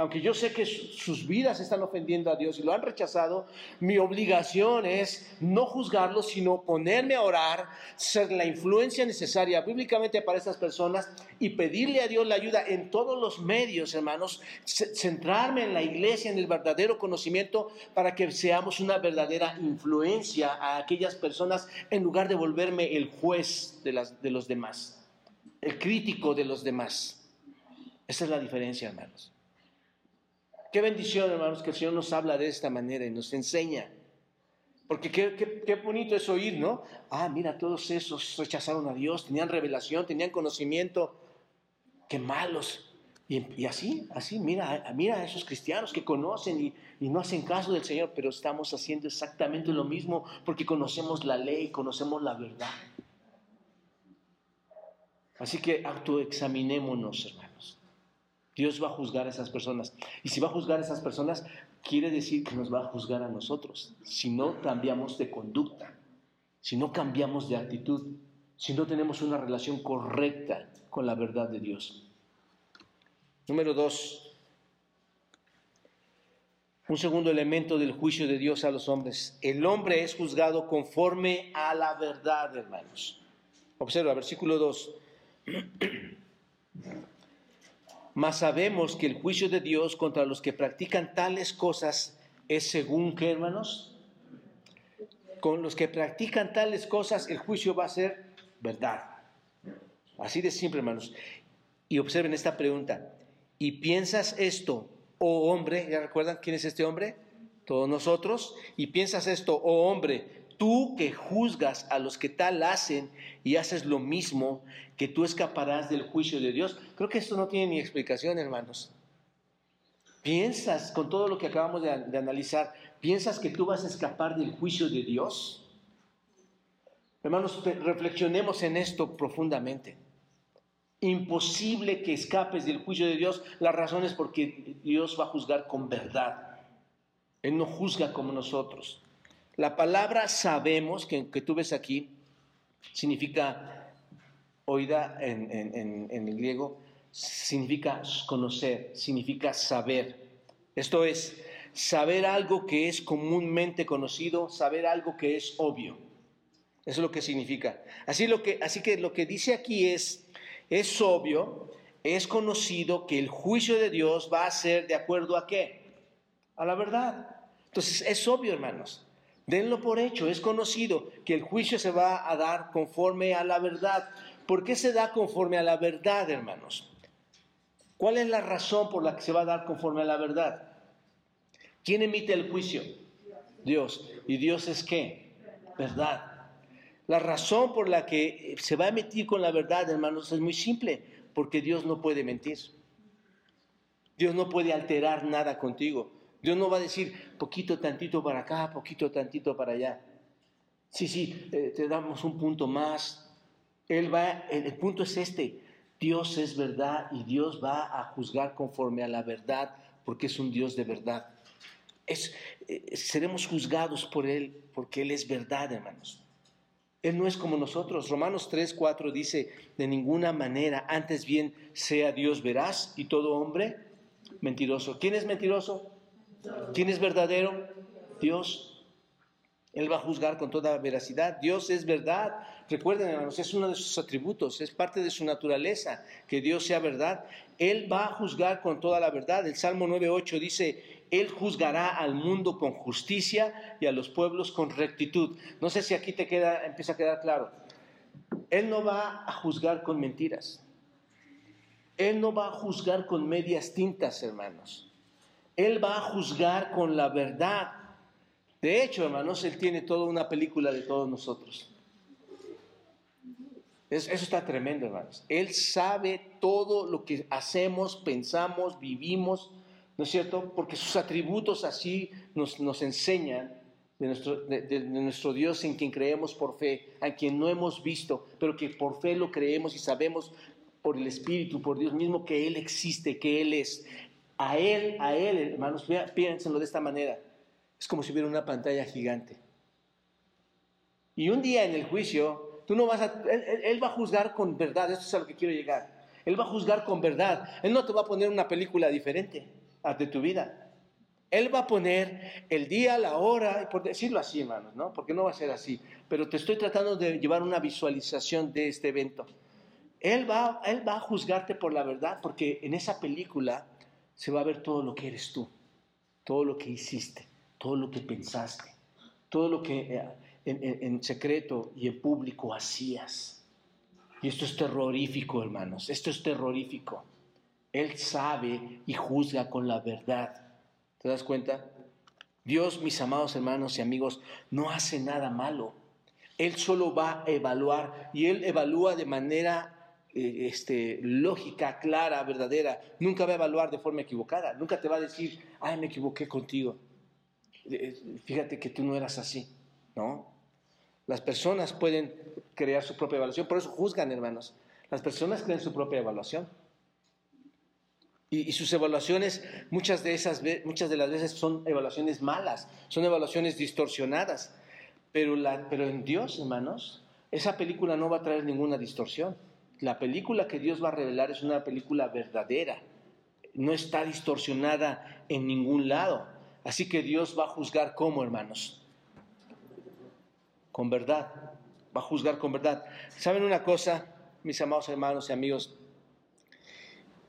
aunque yo sé que sus vidas están ofendiendo a Dios y lo han rechazado, mi obligación es no juzgarlos, sino ponerme a orar, ser la influencia necesaria bíblicamente para estas personas y pedirle a Dios la ayuda en todos los medios, hermanos, centrarme en la iglesia, en el verdadero conocimiento, para que seamos una verdadera influencia a aquellas personas en lugar de volverme el juez de, de los demás, el crítico de los demás. Esa es la diferencia, hermanos. Qué bendición, hermanos, que el Señor nos habla de esta manera y nos enseña. Porque qué, bonito es oír, ¿no? Ah, mira, todos esos rechazaron a Dios, tenían revelación, tenían conocimiento. Qué malos. Y, así, así, mira, mira a esos cristianos que conocen y, y, no hacen caso del Señor, pero estamos haciendo exactamente lo mismo porque conocemos la ley, conocemos la verdad. Así que autoexaminémonos, hermanos. Dios va a juzgar a esas personas. Y si va a juzgar a esas personas, quiere decir que nos va a juzgar a nosotros. Si no cambiamos de conducta, si no cambiamos de actitud, si no tenemos una relación correcta con la verdad de Dios. Número dos, un segundo elemento del juicio de Dios a los hombres. El hombre es juzgado conforme a la verdad, hermanos. Observa, versículo 2. Mas sabemos que el juicio de Dios contra los que practican tales cosas es según qué, hermanos? Con los que practican tales cosas, el juicio va a ser verdad. Así de simple, hermanos. Y observen esta pregunta. ¿Y piensas esto, oh hombre? ¿Ya recuerdan quién es este hombre? Todos nosotros. ¿Y piensas esto, oh hombre? Tú que juzgas a los que tal hacen y haces lo mismo, que tú escaparás del juicio de Dios. Creo que esto no tiene ni explicación, hermanos. ¿Piensas, con todo lo que acabamos de, analizar, piensas que tú vas a escapar del juicio de Dios? Hermanos, reflexionemos en esto profundamente. Imposible que escapes del juicio de Dios. La razón es porque Dios va a juzgar con verdad. Él no juzga como nosotros. La palabra sabemos, que, tú ves aquí, significa, oída en, el griego, significa conocer, significa saber. Esto es, saber algo que es comúnmente conocido, saber algo que es obvio. Eso es lo que significa. Así, lo que, así que lo que dice aquí es, es obvio, es conocido que el juicio de Dios va a ser de acuerdo a qué? A la verdad. Entonces es obvio, hermanos. Denlo por hecho, es conocido que el juicio se va a dar conforme a la verdad. ¿Por qué se da conforme a la verdad, hermanos? ¿Cuál es la razón por la que se va a dar conforme a la verdad? ¿Quién emite el juicio? Dios. ¿Y Dios es qué? Verdad. La razón por la que se va a emitir con la verdad, hermanos, es muy simple, porque Dios no puede mentir. Dios no puede alterar nada contigo. Dios no va a decir poquito tantito para acá, poquito tantito para allá. Sí, sí, eh, te damos un punto más. Él va, el punto es este. Dios es verdad y Dios va a juzgar conforme a la verdad, porque es un Dios de verdad. Es, eh, seremos juzgados por Él, porque Él es verdad, hermanos. Él no es como nosotros. Romanos 3, 4 dice, de ninguna manera, antes bien sea Dios veraz y todo hombre mentiroso. ¿Quién es mentiroso? ¿Quién es verdadero? Dios. Él va a juzgar con toda veracidad. Dios es verdad. Recuerden, hermanos, es uno de sus atributos, es parte de su naturaleza, que Dios sea verdad. Él va a juzgar con toda la verdad. El Salmo 9.8 dice, él juzgará al mundo con justicia y a los pueblos con rectitud. No sé si aquí te queda, empieza a quedar claro. Él no va a juzgar con mentiras. Él no va a juzgar con medias tintas, hermanos. Él va a juzgar con la verdad. De hecho, hermanos, Él tiene toda una película de todos nosotros. Eso está tremendo, hermanos. Él sabe todo lo que hacemos, pensamos, vivimos ¿no es cierto? Porque sus atributos así nos, enseñan de nuestro, de, nuestro, Dios en quien creemos por fe, a quien no hemos visto, pero que por fe lo creemos y sabemos por el Espíritu, por Dios mismo, que Él existe, que Él es. A Él, a Él, hermanos, piénsenlo de esta manera. Es como si hubiera una pantalla gigante. Y un día en el juicio, tú no vas a, él, va a juzgar con verdad, esto es a lo que quiero llegar. Él va a juzgar con verdad. Él no te va a poner una película diferente de tu vida. Él va a poner el día, la hora, por decirlo así, hermanos, ¿no? Porque no va a ser así. Pero te estoy tratando de llevar una visualización de este evento. Él va, él va a juzgarte por la verdad, porque en esa película se va a ver todo lo que eres tú, todo lo que hiciste, todo lo que pensaste, todo lo que eh, en secreto y en público hacías. Y esto es terrorífico, hermanos, esto es terrorífico. Él sabe y juzga con la verdad. ¿Te das cuenta? Dios, mis amados hermanos y amigos, no hace nada malo. Él solo va a evaluar y Él evalúa de manera este, lógica, clara, verdadera. Nunca va a evaluar de forma equivocada. Nunca te va a decir, ay, me equivoqué contigo. Eh, fíjate que tú no eras así. No. Las personas pueden crear su propia evaluación. Por eso juzgan, hermanos. Las personas crean su propia evaluación. Y, sus evaluaciones, muchas de, esas, muchas de las veces son evaluaciones malas, son evaluaciones distorsionadas. Pero, pero en Dios, hermanos, esa película no va a traer ninguna distorsión. La película que Dios va a revelar es una película verdadera. No está distorsionada en ningún lado. Así que Dios va a juzgar cómo, hermanos. Con verdad. Va a juzgar con verdad. ¿Saben una cosa, mis amados hermanos y amigos?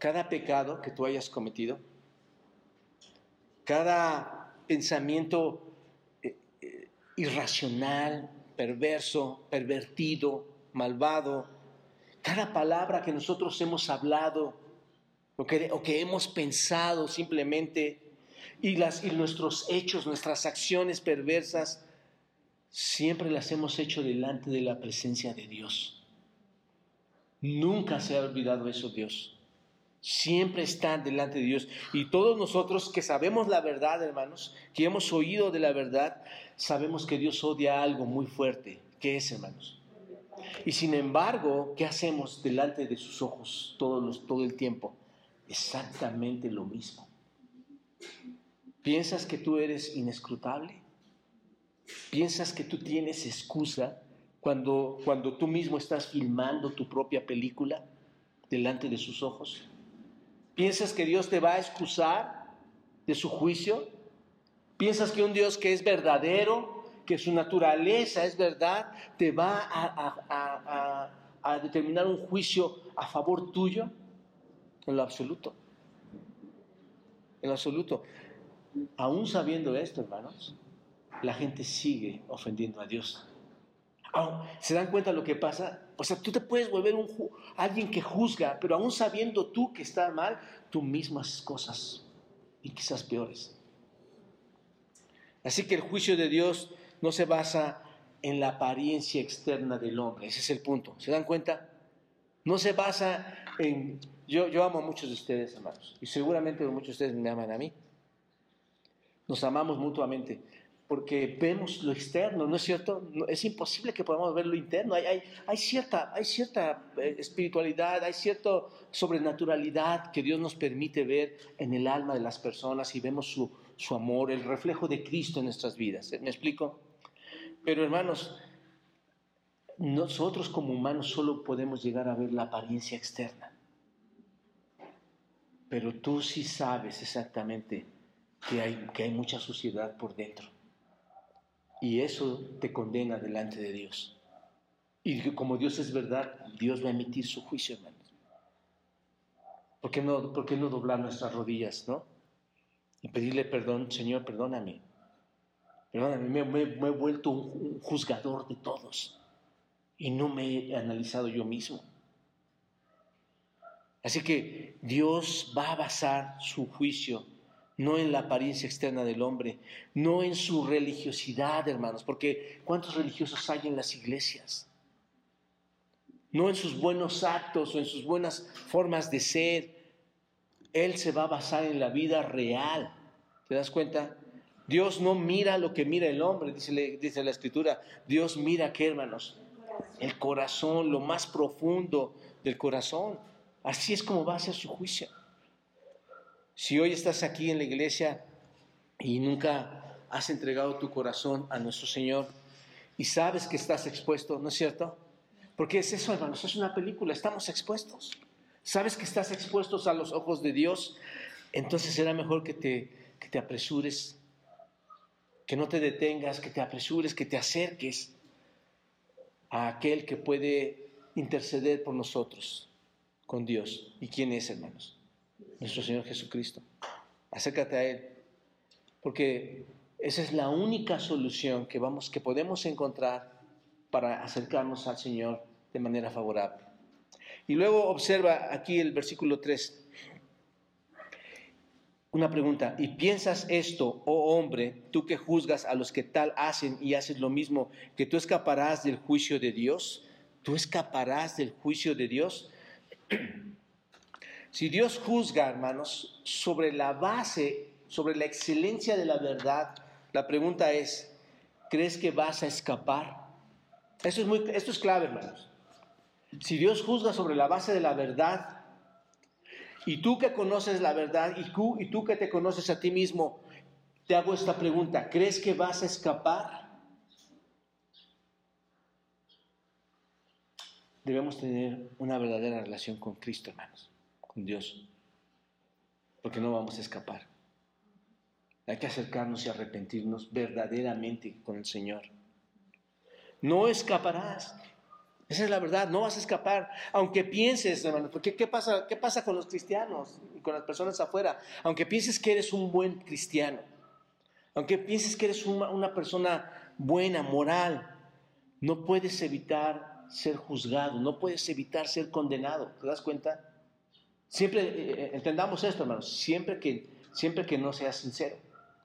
cada pecado que tú hayas cometido, cada pensamiento eh, eh, irracional, perverso, pervertido, malvado, cada palabra que nosotros hemos hablado o que, o que hemos pensado simplemente, y, las, y nuestros hechos, nuestras acciones perversas, siempre las hemos hecho delante de la presencia de Dios. Nunca se ha olvidado eso Dios. Siempre están delante de Dios. Y todos nosotros que sabemos la verdad, hermanos, que hemos oído de la verdad, sabemos que Dios odia algo muy fuerte. ¿Qué es, hermanos? Y sin embargo, ¿qué hacemos delante de sus ojos todos todo el tiempo? Exactamente lo mismo. ¿Piensas que tú eres inescrutable? ¿Piensas que tú tienes excusa cuando, cuando tú mismo estás filmando tu propia película delante de sus ojos? ¿Piensas que Dios te va a excusar de su juicio? ¿Piensas que un Dios que es verdadero, que su naturaleza es verdad, te va a, a determinar un juicio a favor tuyo? En lo absoluto. En lo absoluto. Aún sabiendo esto, hermanos, la gente sigue ofendiendo a Dios. ¿Se dan cuenta lo que pasa? O sea, tú te puedes volver alguien que juzga, pero aún sabiendo tú que está mal, tú mismas cosas, y quizás peores. Así que el juicio de Dios no se basa en la apariencia externa del hombre, ese es el punto. ¿Se dan cuenta? No se basa en... Yo, amo a muchos de ustedes, hermanos, y seguramente muchos de ustedes me aman a mí. Nos amamos mutuamente, porque vemos lo externo, ¿no es cierto? es imposible que podamos ver lo interno. Hay, hay, cierta, hay cierta eh, espiritualidad, hay cierta sobrenaturalidad que Dios nos permite ver en el alma de las personas y vemos su, su amor, el reflejo de Cristo en nuestras vidas. ¿Me explico? Pero hermanos, nosotros como humanos solo podemos llegar a ver la apariencia externa. Pero tú sí sabes exactamente que hay, que hay mucha suciedad por dentro. Y eso te condena delante de Dios. Y como Dios es verdad, Dios va a emitir su juicio, hermanos. ¿Por qué no, por qué no doblar nuestras rodillas, no? Y pedirle perdón, Señor, perdóname. Perdóname, me, he vuelto un, juzgador de todos y no me he analizado yo mismo. Así que Dios va a basar su juicio no en la apariencia externa del hombre, no en su religiosidad, hermanos, porque ¿cuántos religiosos hay en las iglesias? No en sus buenos actos o en sus buenas formas de ser. Él se va a basar en la vida real. ¿Te das cuenta? Dios no mira lo que mira el hombre, dice, la escritura. Dios mira qué, hermanos? El corazón, lo más profundo del corazón. Así es como va a ser su juicio. Si hoy estás aquí en la iglesia y nunca has entregado tu corazón a nuestro Señor y sabes que estás expuesto, ¿no es cierto? Porque es eso, hermanos, es una película, estamos expuestos. Sabes que estás expuestos a los ojos de Dios, entonces será mejor que te apresures, que no te detengas, que te apresures, que te acerques a aquel que puede interceder por nosotros con Dios. ¿Y quién es, hermanos? nuestro Señor Jesucristo. Acércate a Él, porque esa es la única solución que, vamos, que podemos encontrar para acercarnos al Señor de manera favorable. Y luego observa aquí el versículo 3. Una pregunta, ¿y piensas esto, oh hombre, tú que juzgas a los que tal hacen y haces lo mismo, que tú escaparás del juicio de Dios? ¿Tú escaparás del juicio de Dios? [clears throat] Si Dios juzga, hermanos, sobre la base, sobre la excelencia de la verdad, la pregunta es, ¿crees que vas a escapar? Esto es, muy, esto es clave, hermanos. Si Dios juzga sobre la base de la verdad, y tú que conoces la verdad, y tú, y tú que te conoces a ti mismo, te hago esta pregunta, ¿crees que vas a escapar? Debemos tener una verdadera relación con Cristo, hermanos con Dios, porque no vamos a escapar. Hay que acercarnos y arrepentirnos verdaderamente con el Señor. No escaparás. Esa es la verdad, no vas a escapar, aunque pienses, hermano, porque ¿qué pasa, ¿qué pasa con los cristianos y con las personas afuera? Aunque pienses que eres un buen cristiano, aunque pienses que eres una, persona buena, moral, no puedes evitar ser juzgado, no puedes evitar ser condenado, ¿te das cuenta? Siempre, eh, eh, entendamos esto, hermanos, siempre que, siempre que no seas sincero.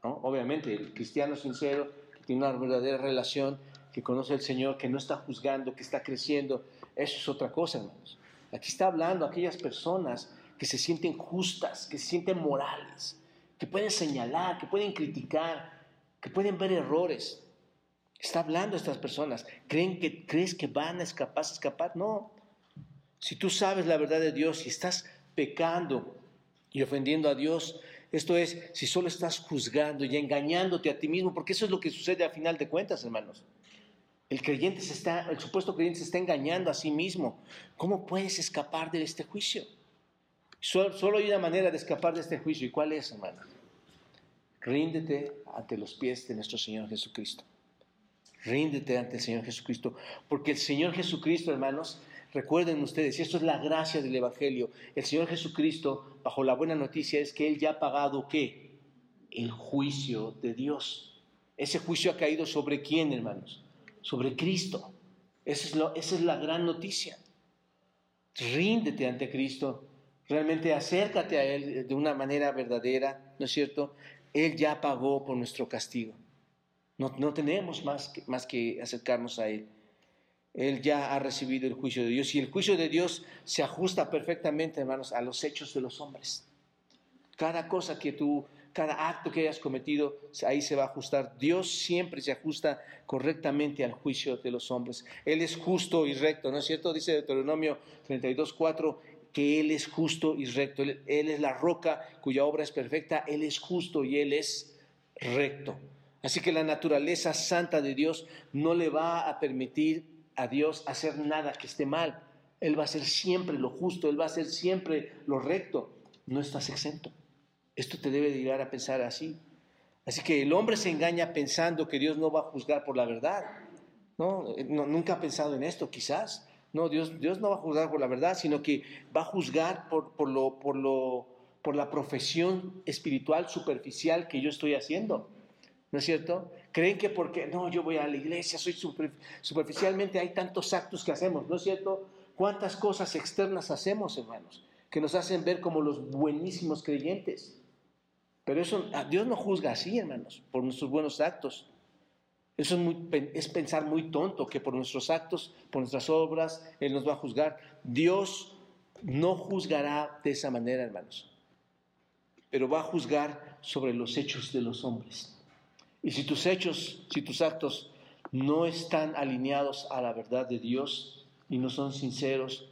Obviamente, el cristiano sincero, tiene una verdadera relación, que conoce al Señor, que no está juzgando, que está creciendo, eso es otra cosa, hermanos. Aquí está hablando aquellas personas que se sienten justas, que se sienten morales, que pueden señalar, que pueden criticar, que pueden ver errores. Está hablando estas personas. ¿Creen que, ¿Crees que van a escapar, escapar? No. Si tú sabes la verdad de Dios y estás pecando y ofendiendo a Dios, esto es, si solo estás juzgando y engañándote a ti mismo, porque eso es lo que sucede a final de cuentas, hermanos. El creyente se está, el supuesto creyente se está engañando a sí mismo. ¿Cómo puedes escapar de este juicio? Solo, hay una manera de escapar de este juicio. ¿Y cuál es, hermano? Ríndete ante los pies de nuestro Señor Jesucristo. Ríndete ante el Señor Jesucristo. Porque el Señor Jesucristo, hermanos, recuerden ustedes, y esto es la gracia del Evangelio, el Señor Jesucristo, bajo la buena noticia, es que Él ya ha pagado qué? El juicio de Dios. Ese juicio ha caído sobre quién, hermanos? Sobre Cristo. Esa es, la gran noticia. Ríndete ante Cristo, realmente acércate a Él de una manera verdadera, ¿no es cierto? Él ya pagó por nuestro castigo. No, no tenemos más que, más que acercarnos a Él. Él ya ha recibido el juicio de Dios y el juicio de Dios se ajusta perfectamente, hermanos, a los hechos de los hombres. Cada cosa que tú cada acto que hayas cometido, ahí se va a ajustar. Dios siempre se ajusta correctamente al juicio de los hombres. Él es justo y recto, ¿no es cierto? Dice Deuteronomio 32.4 que Él es justo y recto. Él, él es la roca cuya obra es perfecta. Él es justo y Él es recto. Así que la naturaleza santa de Dios no le va a permitir a Dios hacer nada que esté mal. Él va a hacer siempre lo justo, Él va a hacer siempre lo recto. No estás exento. Esto te debe llegar a pensar así. Así que el hombre se engaña pensando que Dios no va a juzgar por la verdad. No, nunca ha pensado en esto, quizás. No, Dios, Dios no va a juzgar por la verdad, sino que va a juzgar por, por, lo, por, lo, por la profesión espiritual superficial que yo estoy haciendo. ¿No es cierto? Creen que porque, no, yo voy a la iglesia, soy superficialmente, hay tantos actos que hacemos, ¿no es cierto? ¿Cuántas cosas externas hacemos, hermanos? Que nos hacen ver como los buenísimos creyentes. Pero eso, Dios no juzga así, hermanos, por nuestros buenos actos. Eso es, pensar muy tonto que por nuestros actos, por nuestras obras, Él nos va a juzgar. Dios no juzgará de esa manera, hermanos, pero va a juzgar sobre los hechos de los hombres. Y si tus hechos, si tus actos no están alineados a la verdad de Dios y no son sinceros,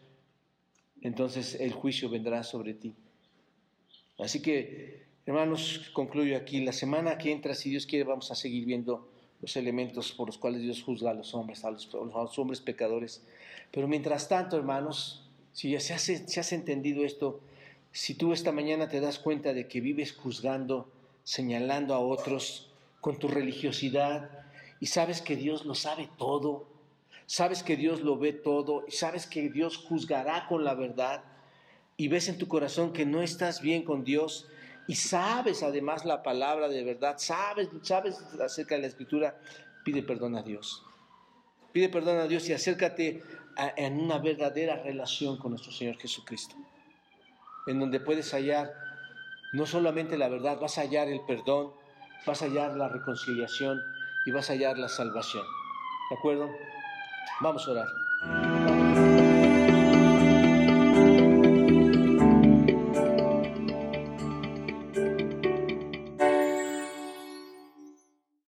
entonces el juicio vendrá sobre ti. Así que Hermanos, concluyo aquí. La semana que entra, si Dios quiere, vamos a seguir viendo los elementos por los cuales Dios juzga a los hombres, a los, hombres pecadores. Pero mientras tanto, hermanos, si ya se, has entendido esto, si tú esta mañana te das cuenta de que vives juzgando, señalando a otros con tu religiosidad y sabes que Dios lo sabe todo, sabes que Dios lo ve todo y sabes que Dios juzgará con la verdad y ves en tu corazón que no estás bien con Dios, y sabes además la palabra de verdad, sabes, sabes acerca de la escritura, pide perdón a Dios. Pide perdón a Dios y acércate en una verdadera relación con nuestro Señor Jesucristo, en donde puedes hallar no solamente la verdad, vas a hallar el perdón, vas a hallar la reconciliación y vas a hallar la salvación. ¿De acuerdo? Vamos a orar.